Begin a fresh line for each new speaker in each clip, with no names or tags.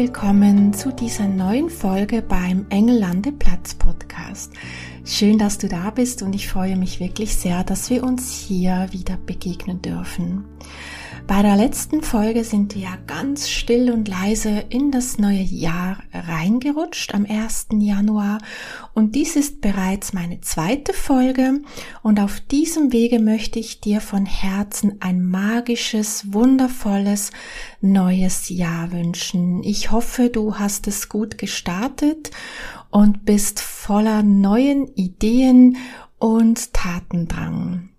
Willkommen zu dieser neuen Folge beim Engellande Platz Podcast. Schön, dass du da bist und ich freue mich wirklich sehr, dass wir uns hier wieder begegnen dürfen. Bei der letzten Folge sind wir ja ganz still und leise in das neue Jahr reingerutscht am 1. Januar und dies ist bereits meine zweite Folge und auf diesem Wege möchte ich dir von Herzen ein magisches, wundervolles neues Jahr wünschen. Ich hoffe, du hast es gut gestartet und bist voller neuen Ideen und Tatendrang.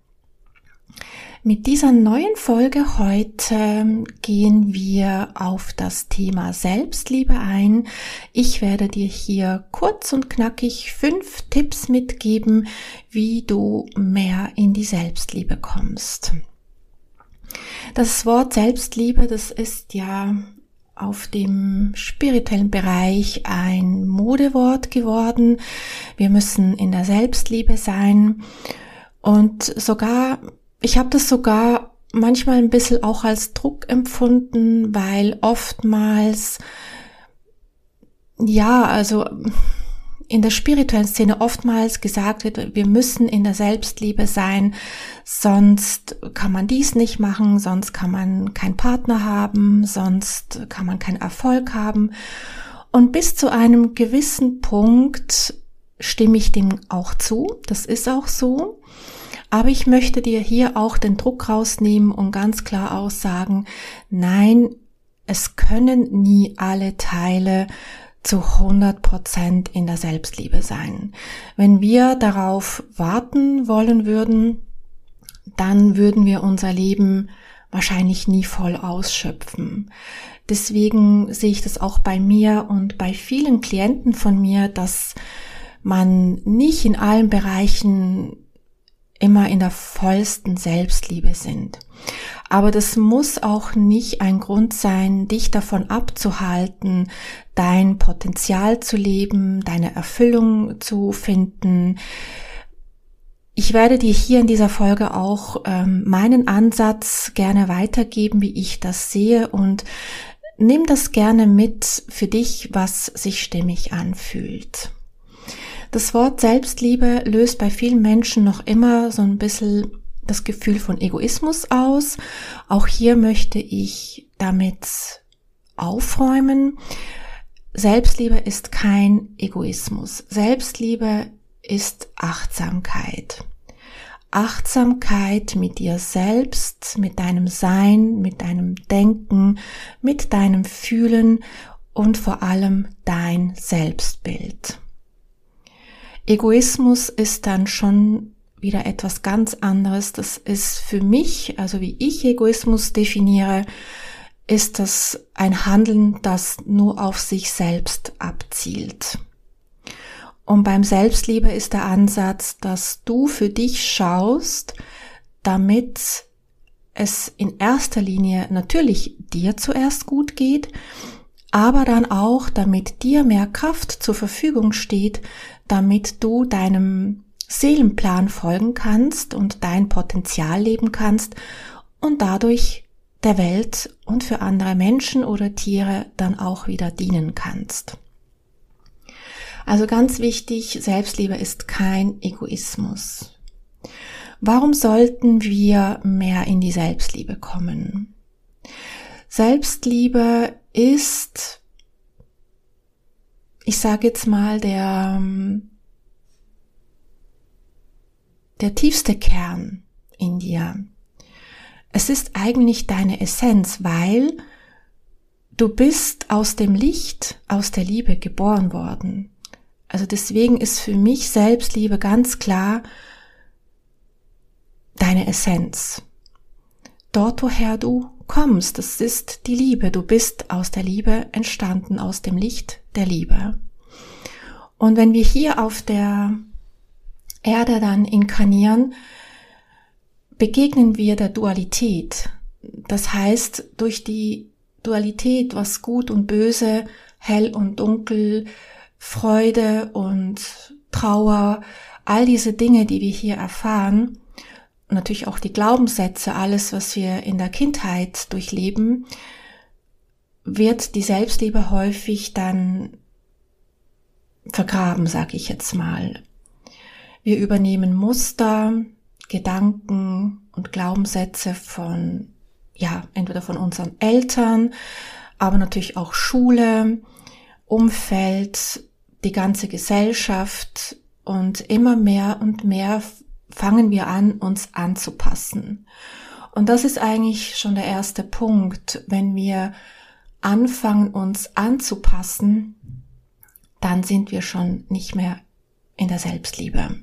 Mit dieser neuen Folge heute gehen wir auf das Thema Selbstliebe ein. Ich werde dir hier kurz und knackig fünf Tipps mitgeben, wie du mehr in die Selbstliebe kommst. Das Wort Selbstliebe, das ist ja auf dem spirituellen Bereich ein Modewort geworden. Wir müssen in der Selbstliebe sein und sogar ich habe das sogar manchmal ein bisschen auch als Druck empfunden, weil oftmals, ja, also in der spirituellen Szene oftmals gesagt wird, wir müssen in der Selbstliebe sein, sonst kann man dies nicht machen, sonst kann man keinen Partner haben, sonst kann man keinen Erfolg haben. Und bis zu einem gewissen Punkt stimme ich dem auch zu, das ist auch so. Aber ich möchte dir hier auch den Druck rausnehmen und ganz klar aussagen, nein, es können nie alle Teile zu 100 Prozent in der Selbstliebe sein. Wenn wir darauf warten wollen würden, dann würden wir unser Leben wahrscheinlich nie voll ausschöpfen. Deswegen sehe ich das auch bei mir und bei vielen Klienten von mir, dass man nicht in allen Bereichen immer in der vollsten Selbstliebe sind. Aber das muss auch nicht ein Grund sein, dich davon abzuhalten, dein Potenzial zu leben, deine Erfüllung zu finden. Ich werde dir hier in dieser Folge auch ähm, meinen Ansatz gerne weitergeben, wie ich das sehe und nimm das gerne mit für dich, was sich stimmig anfühlt. Das Wort Selbstliebe löst bei vielen Menschen noch immer so ein bisschen das Gefühl von Egoismus aus. Auch hier möchte ich damit aufräumen. Selbstliebe ist kein Egoismus. Selbstliebe ist Achtsamkeit. Achtsamkeit mit dir selbst, mit deinem Sein, mit deinem Denken, mit deinem Fühlen und vor allem dein Selbstbild. Egoismus ist dann schon wieder etwas ganz anderes. Das ist für mich, also wie ich Egoismus definiere, ist das ein Handeln, das nur auf sich selbst abzielt. Und beim Selbstliebe ist der Ansatz, dass du für dich schaust, damit es in erster Linie natürlich dir zuerst gut geht, aber dann auch, damit dir mehr Kraft zur Verfügung steht, damit du deinem Seelenplan folgen kannst und dein Potenzial leben kannst und dadurch der Welt und für andere Menschen oder Tiere dann auch wieder dienen kannst. Also ganz wichtig, Selbstliebe ist kein Egoismus. Warum sollten wir mehr in die Selbstliebe kommen? Selbstliebe ist ich sage jetzt mal, der, der tiefste Kern in dir. Es ist eigentlich deine Essenz, weil du bist aus dem Licht, aus der Liebe geboren worden. Also deswegen ist für mich Selbstliebe ganz klar deine Essenz. Dort, woher du kommst. Das ist die Liebe. Du bist aus der Liebe entstanden, aus dem Licht der Liebe. Und wenn wir hier auf der Erde dann inkarnieren, begegnen wir der Dualität. Das heißt, durch die Dualität, was gut und böse, hell und dunkel, Freude und Trauer, all diese Dinge, die wir hier erfahren, natürlich auch die Glaubenssätze, alles, was wir in der Kindheit durchleben, wird die Selbstliebe häufig dann vergraben, sag ich jetzt mal. Wir übernehmen Muster, Gedanken und Glaubenssätze von, ja, entweder von unseren Eltern, aber natürlich auch Schule, Umfeld, die ganze Gesellschaft und immer mehr und mehr fangen wir an, uns anzupassen. Und das ist eigentlich schon der erste Punkt. Wenn wir anfangen, uns anzupassen, dann sind wir schon nicht mehr in der Selbstliebe.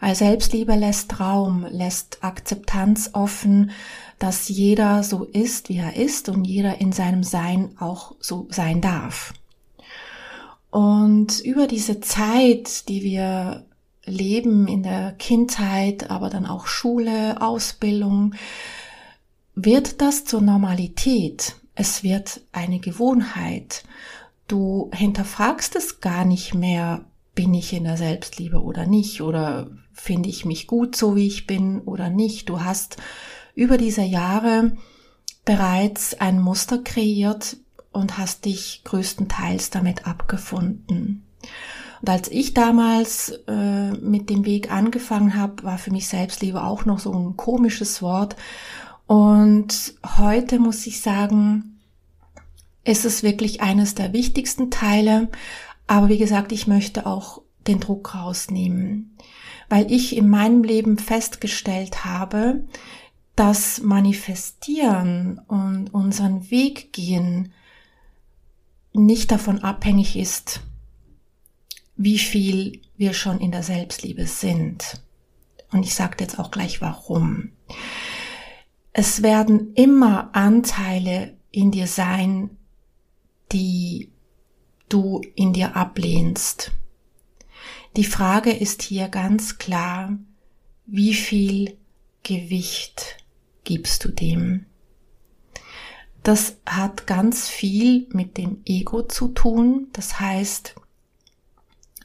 Weil Selbstliebe lässt Raum, lässt Akzeptanz offen, dass jeder so ist, wie er ist und jeder in seinem Sein auch so sein darf. Und über diese Zeit, die wir leben in der Kindheit, aber dann auch Schule, Ausbildung, wird das zur Normalität. Es wird eine Gewohnheit. Du hinterfragst es gar nicht mehr, bin ich in der Selbstliebe oder nicht, oder finde ich mich gut so, wie ich bin oder nicht. Du hast über diese Jahre bereits ein Muster kreiert und hast dich größtenteils damit abgefunden. Und als ich damals äh, mit dem Weg angefangen habe, war für mich Selbstliebe auch noch so ein komisches Wort. Und heute muss ich sagen, ist es wirklich eines der wichtigsten Teile. Aber wie gesagt, ich möchte auch den Druck rausnehmen, weil ich in meinem Leben festgestellt habe, dass Manifestieren und unseren Weg gehen nicht davon abhängig ist, wie viel wir schon in der Selbstliebe sind. Und ich sage jetzt auch gleich warum. Es werden immer Anteile in dir sein, die du in dir ablehnst. Die Frage ist hier ganz klar, wie viel Gewicht gibst du dem? Das hat ganz viel mit dem Ego zu tun. Das heißt,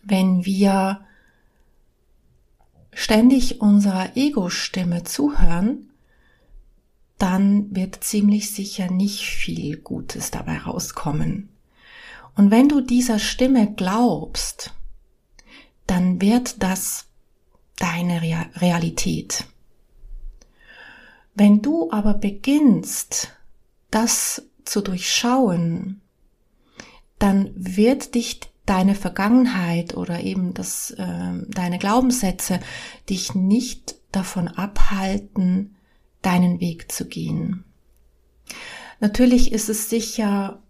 wenn wir ständig unserer Ego-Stimme zuhören, dann wird ziemlich sicher nicht viel Gutes dabei rauskommen. Und wenn du dieser Stimme glaubst, dann wird das deine Realität. Wenn du aber beginnst, das zu durchschauen, dann wird dich deine Vergangenheit oder eben das, äh, deine Glaubenssätze dich nicht davon abhalten, deinen Weg zu gehen. Natürlich ist es sicher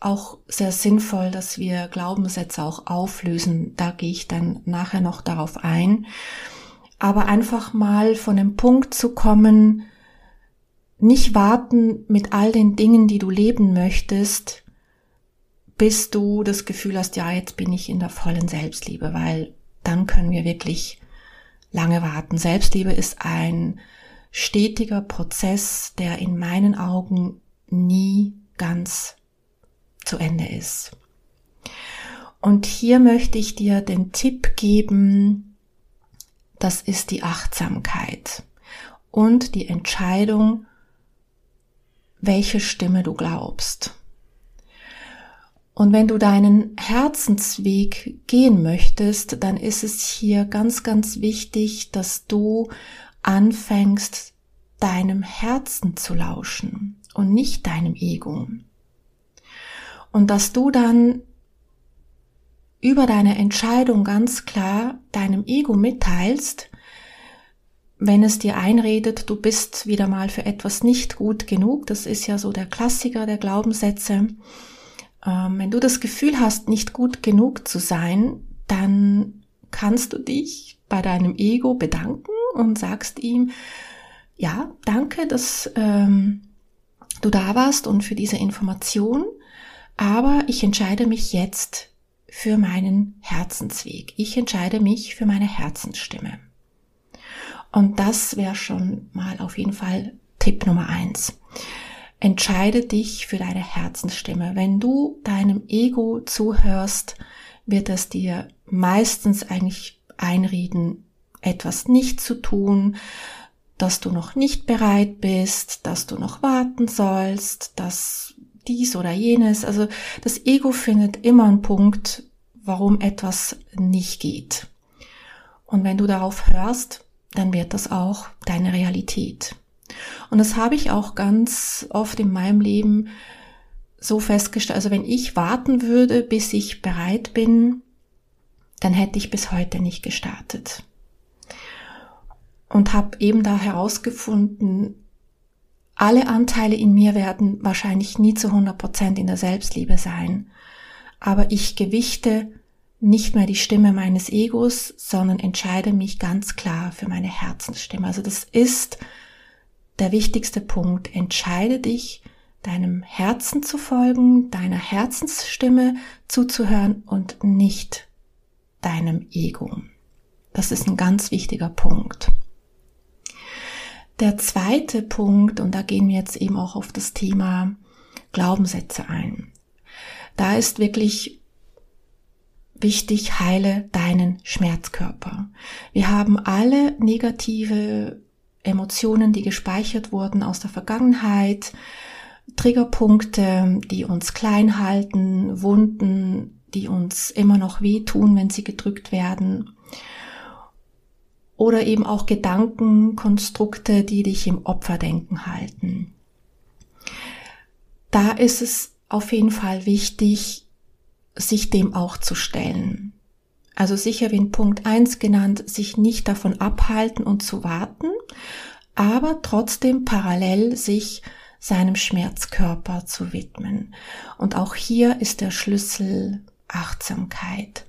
auch sehr sinnvoll, dass wir Glaubenssätze auch auflösen. Da gehe ich dann nachher noch darauf ein. Aber einfach mal von dem Punkt zu kommen, nicht warten mit all den Dingen, die du leben möchtest, bis du das Gefühl hast, ja, jetzt bin ich in der vollen Selbstliebe, weil dann können wir wirklich lange warten. Selbstliebe ist ein stetiger Prozess, der in meinen Augen nie ganz zu Ende ist. Und hier möchte ich dir den Tipp geben, das ist die Achtsamkeit und die Entscheidung, welche Stimme du glaubst. Und wenn du deinen Herzensweg gehen möchtest, dann ist es hier ganz, ganz wichtig, dass du anfängst, deinem Herzen zu lauschen und nicht deinem Ego. Und dass du dann über deine Entscheidung ganz klar deinem Ego mitteilst, wenn es dir einredet, du bist wieder mal für etwas nicht gut genug, das ist ja so der Klassiker der Glaubenssätze, ähm, wenn du das Gefühl hast, nicht gut genug zu sein, dann kannst du dich bei deinem Ego bedanken und sagst ihm, ja, danke, dass ähm, du da warst und für diese Information, aber ich entscheide mich jetzt für meinen Herzensweg. Ich entscheide mich für meine Herzensstimme. Und das wäre schon mal auf jeden Fall Tipp Nummer eins. Entscheide dich für deine Herzensstimme. Wenn du deinem Ego zuhörst, wird es dir meistens eigentlich einreden, etwas nicht zu tun, dass du noch nicht bereit bist, dass du noch warten sollst, dass dies oder jenes. Also das Ego findet immer einen Punkt, warum etwas nicht geht. Und wenn du darauf hörst, dann wird das auch deine Realität. Und das habe ich auch ganz oft in meinem Leben so festgestellt. Also wenn ich warten würde, bis ich bereit bin, dann hätte ich bis heute nicht gestartet. Und habe eben da herausgefunden, alle Anteile in mir werden wahrscheinlich nie zu 100 Prozent in der Selbstliebe sein. Aber ich gewichte nicht mehr die Stimme meines Egos, sondern entscheide mich ganz klar für meine Herzensstimme. Also das ist der wichtigste Punkt. Entscheide dich, deinem Herzen zu folgen, deiner Herzensstimme zuzuhören und nicht deinem Ego. Das ist ein ganz wichtiger Punkt. Der zweite Punkt, und da gehen wir jetzt eben auch auf das Thema Glaubenssätze ein. Da ist wirklich wichtig, heile deinen Schmerzkörper. Wir haben alle negative Emotionen, die gespeichert wurden aus der Vergangenheit, Triggerpunkte, die uns klein halten, Wunden, die uns immer noch wehtun, wenn sie gedrückt werden oder eben auch Gedankenkonstrukte, die dich im Opferdenken halten. Da ist es auf jeden Fall wichtig, sich dem auch zu stellen. Also sicher wie in Punkt eins genannt, sich nicht davon abhalten und zu warten, aber trotzdem parallel sich seinem Schmerzkörper zu widmen. Und auch hier ist der Schlüssel Achtsamkeit.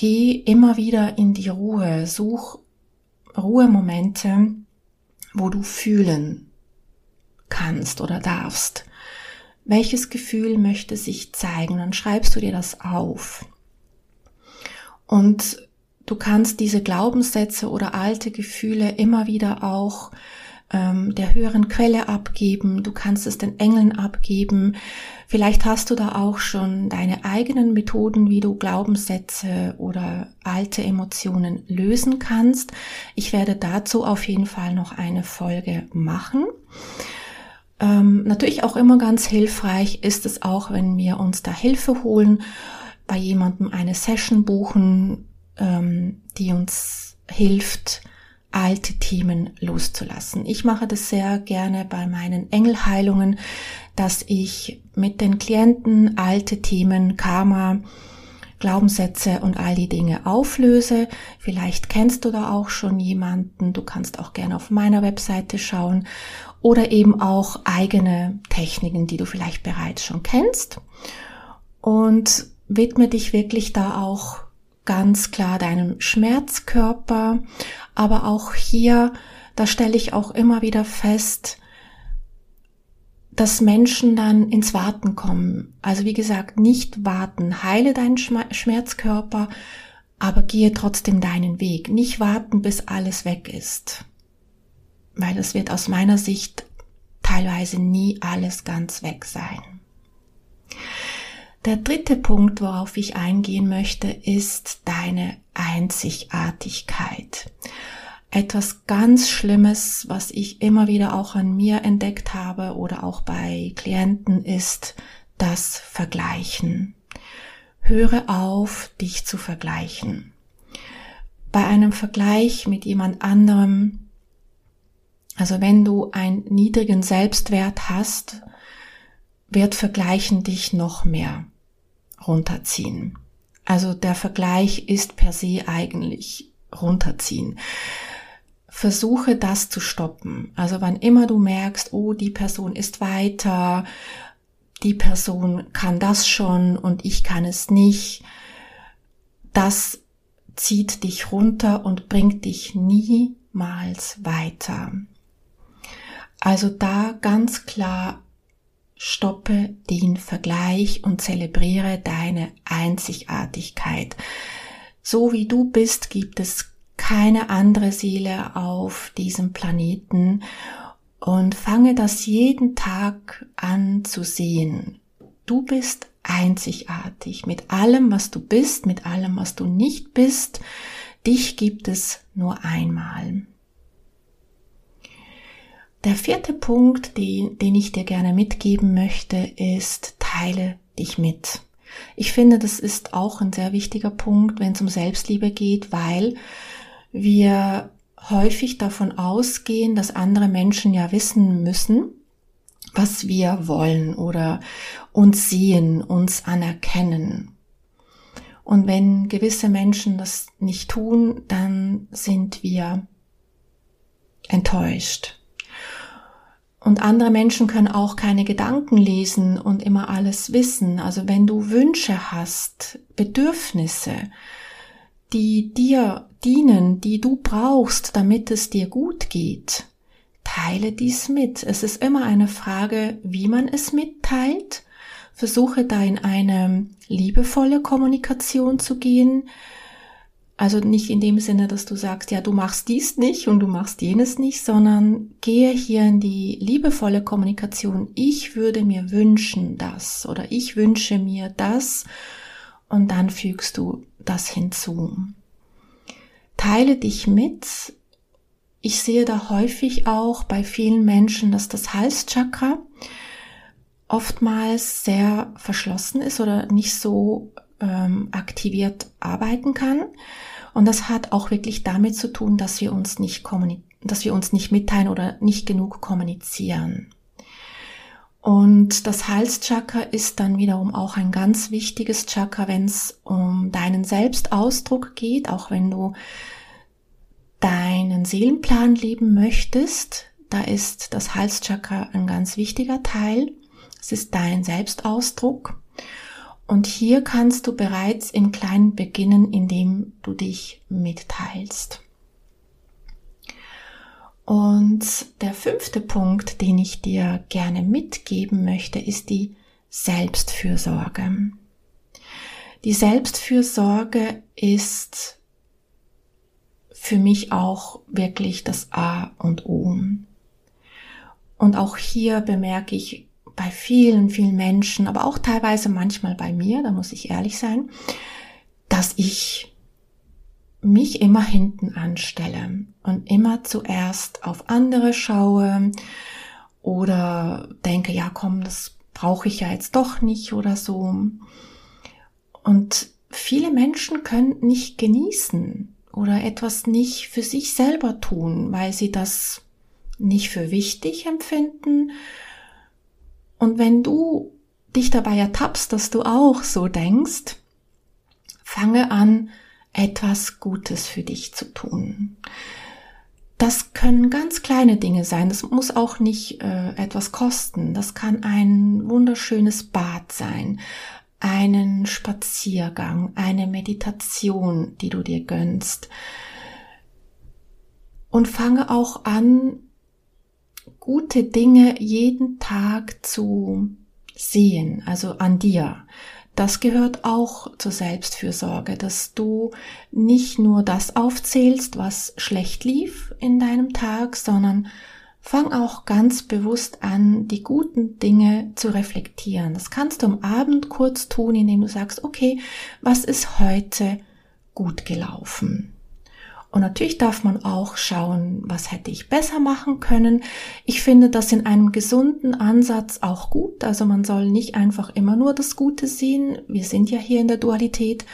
Geh immer wieder in die Ruhe, such Ruhemomente, wo du fühlen kannst oder darfst. Welches Gefühl möchte sich zeigen? Dann schreibst du dir das auf. Und du kannst diese Glaubenssätze oder alte Gefühle immer wieder auch ähm, der höheren Quelle abgeben, du kannst es den Engeln abgeben. Vielleicht hast du da auch schon deine eigenen Methoden, wie du Glaubenssätze oder alte Emotionen lösen kannst. Ich werde dazu auf jeden Fall noch eine Folge machen. Ähm, natürlich auch immer ganz hilfreich ist es auch, wenn wir uns da Hilfe holen, bei jemandem eine Session buchen, ähm, die uns hilft, alte Themen loszulassen. Ich mache das sehr gerne bei meinen Engelheilungen, dass ich mit den Klienten alte Themen, Karma, Glaubenssätze und all die Dinge auflöse. Vielleicht kennst du da auch schon jemanden. Du kannst auch gerne auf meiner Webseite schauen oder eben auch eigene Techniken, die du vielleicht bereits schon kennst. Und widme dich wirklich da auch ganz klar deinem Schmerzkörper, aber auch hier, da stelle ich auch immer wieder fest, dass Menschen dann ins Warten kommen. Also wie gesagt, nicht warten, heile deinen Schmerzkörper, aber gehe trotzdem deinen Weg. Nicht warten, bis alles weg ist. Weil es wird aus meiner Sicht teilweise nie alles ganz weg sein. Der dritte Punkt, worauf ich eingehen möchte, ist deine Einzigartigkeit. Etwas ganz Schlimmes, was ich immer wieder auch an mir entdeckt habe oder auch bei Klienten, ist das Vergleichen. Höre auf, dich zu vergleichen. Bei einem Vergleich mit jemand anderem, also wenn du einen niedrigen Selbstwert hast, wird Vergleichen dich noch mehr runterziehen. Also der Vergleich ist per se eigentlich runterziehen. Versuche das zu stoppen. Also wann immer du merkst, oh, die Person ist weiter, die Person kann das schon und ich kann es nicht, das zieht dich runter und bringt dich niemals weiter. Also da ganz klar stoppe den Vergleich und zelebriere deine Einzigartigkeit. So wie du bist, gibt es keine andere Seele auf diesem Planeten und fange das jeden Tag an zu sehen. Du bist einzigartig mit allem, was du bist, mit allem, was du nicht bist. Dich gibt es nur einmal. Der vierte Punkt, den, den ich dir gerne mitgeben möchte, ist, teile dich mit. Ich finde, das ist auch ein sehr wichtiger Punkt, wenn es um Selbstliebe geht, weil wir häufig davon ausgehen, dass andere Menschen ja wissen müssen, was wir wollen oder uns sehen, uns anerkennen. Und wenn gewisse Menschen das nicht tun, dann sind wir enttäuscht. Und andere Menschen können auch keine Gedanken lesen und immer alles wissen. Also wenn du Wünsche hast, Bedürfnisse, die dir dienen, die du brauchst, damit es dir gut geht, teile dies mit. Es ist immer eine Frage, wie man es mitteilt. Versuche da in eine liebevolle Kommunikation zu gehen. Also nicht in dem Sinne, dass du sagst, ja, du machst dies nicht und du machst jenes nicht, sondern gehe hier in die liebevolle Kommunikation. Ich würde mir wünschen das oder ich wünsche mir das und dann fügst du das hinzu. Teile dich mit. Ich sehe da häufig auch bei vielen Menschen, dass das Halschakra oftmals sehr verschlossen ist oder nicht so ähm, aktiviert arbeiten kann. Und das hat auch wirklich damit zu tun, dass wir uns nicht dass wir uns nicht mitteilen oder nicht genug kommunizieren. Und das Halschakra ist dann wiederum auch ein ganz wichtiges Chakra, wenn es um deinen Selbstausdruck geht, auch wenn du deinen Seelenplan leben möchtest. Da ist das Halschakra ein ganz wichtiger Teil. Es ist dein Selbstausdruck. Und hier kannst du bereits im Kleinen beginnen, indem du dich mitteilst. Und der fünfte Punkt, den ich dir gerne mitgeben möchte, ist die Selbstfürsorge. Die Selbstfürsorge ist für mich auch wirklich das A und O. Und auch hier bemerke ich bei vielen, vielen Menschen, aber auch teilweise manchmal bei mir, da muss ich ehrlich sein, dass ich mich immer hinten anstelle und immer zuerst auf andere schaue oder denke, ja komm, das brauche ich ja jetzt doch nicht oder so. Und viele Menschen können nicht genießen oder etwas nicht für sich selber tun, weil sie das nicht für wichtig empfinden und wenn du dich dabei ertappst, dass du auch so denkst, fange an, etwas Gutes für dich zu tun. Das können ganz kleine Dinge sein. Das muss auch nicht äh, etwas kosten. Das kann ein wunderschönes Bad sein, einen Spaziergang, eine Meditation, die du dir gönnst. Und fange auch an, gute Dinge jeden Tag zu sehen, also an dir. Das gehört auch zur Selbstfürsorge, dass du nicht nur das aufzählst, was schlecht lief in deinem Tag, sondern fang auch ganz bewusst an, die guten Dinge zu reflektieren. Das kannst du am Abend kurz tun, indem du sagst, okay, was ist heute gut gelaufen? Und natürlich darf man auch schauen, was hätte ich besser machen können. Ich finde das in einem gesunden Ansatz auch gut. Also man soll nicht einfach immer nur das Gute sehen. Wir sind ja hier in der Dualität.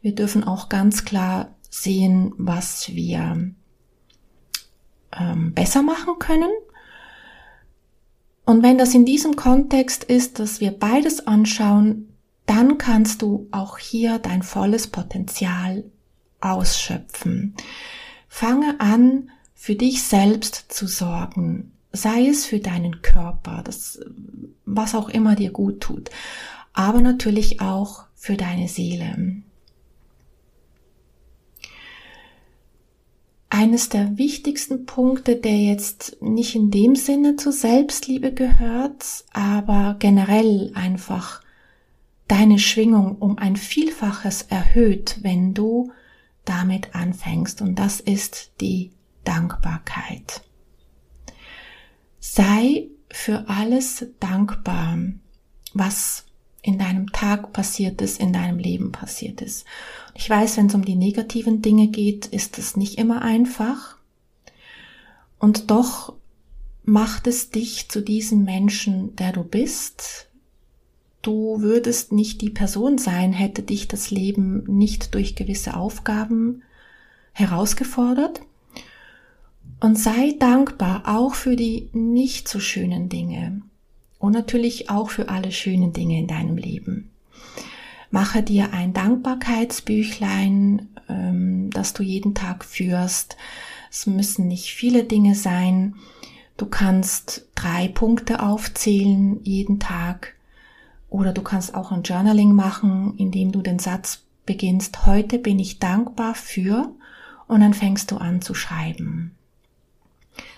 Wir dürfen auch ganz klar sehen, was wir ähm, besser machen können. Und wenn das in diesem Kontext ist, dass wir beides anschauen, dann kannst du auch hier dein volles Potenzial ausschöpfen. Fange an, für dich selbst zu sorgen, sei es für deinen Körper, das, was auch immer dir gut tut, aber natürlich auch für deine Seele. eines der wichtigsten Punkte, der jetzt nicht in dem Sinne zur Selbstliebe gehört, aber generell einfach deine Schwingung um ein Vielfaches erhöht, wenn du damit anfängst. Und das ist die Dankbarkeit. Sei für alles dankbar, was in deinem Tag passiert ist, in deinem Leben passiert ist. Ich weiß, wenn es um die negativen Dinge geht, ist es nicht immer einfach. Und doch macht es dich zu diesem Menschen, der du bist. Du würdest nicht die Person sein, hätte dich das Leben nicht durch gewisse Aufgaben herausgefordert. Und sei dankbar auch für die nicht so schönen Dinge und natürlich auch für alle schönen Dinge in deinem Leben. Mache dir ein Dankbarkeitsbüchlein, ähm, das du jeden Tag führst. Es müssen nicht viele Dinge sein. Du kannst drei Punkte aufzählen jeden Tag. Oder du kannst auch ein Journaling machen, indem du den Satz beginnst, heute bin ich dankbar für, und dann fängst du an zu schreiben.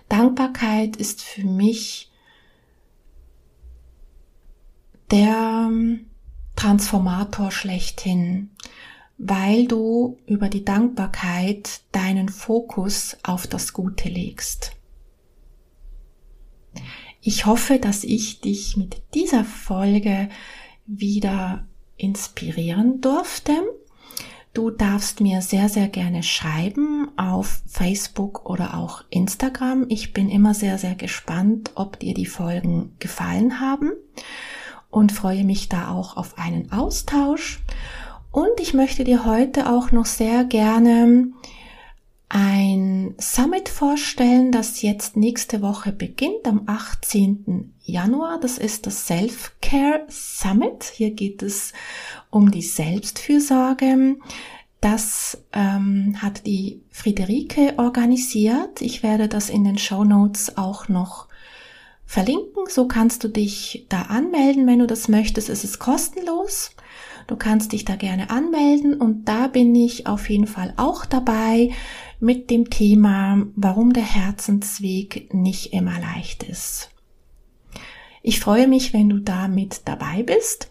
Dankbarkeit ist für mich der ähm, Transformator schlechthin, weil du über die Dankbarkeit deinen Fokus auf das Gute legst. Ich hoffe, dass ich dich mit dieser Folge wieder inspirieren durfte. Du darfst mir sehr, sehr gerne schreiben auf Facebook oder auch Instagram. Ich bin immer sehr, sehr gespannt, ob dir die Folgen gefallen haben und freue mich da auch auf einen Austausch. Und ich möchte dir heute auch noch sehr gerne ein Summit vorstellen, das jetzt nächste Woche beginnt, am 18. Januar. Das ist das Self-Care Summit. Hier geht es um die Selbstfürsorge. Das ähm, hat die Friederike organisiert. Ich werde das in den Show Notes auch noch verlinken. So kannst du dich da anmelden, wenn du das möchtest. Es ist kostenlos. Du kannst dich da gerne anmelden und da bin ich auf jeden Fall auch dabei mit dem Thema, warum der Herzensweg nicht immer leicht ist. Ich freue mich, wenn du da mit dabei bist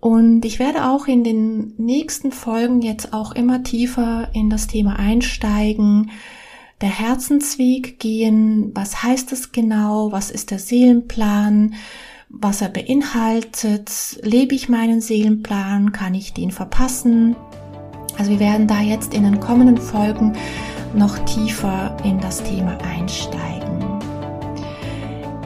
und ich werde auch in den nächsten Folgen jetzt auch immer tiefer in das Thema einsteigen, der Herzensweg gehen. Was heißt es genau? Was ist der Seelenplan? Was er beinhaltet? Lebe ich meinen Seelenplan? Kann ich den verpassen? Also wir werden da jetzt in den kommenden Folgen noch tiefer in das Thema einsteigen.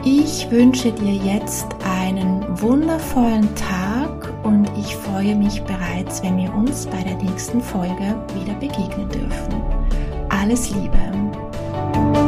Ich wünsche dir jetzt einen wundervollen Tag und ich freue mich bereits, wenn wir uns bei der nächsten Folge wieder begegnen dürfen. Alles Liebe!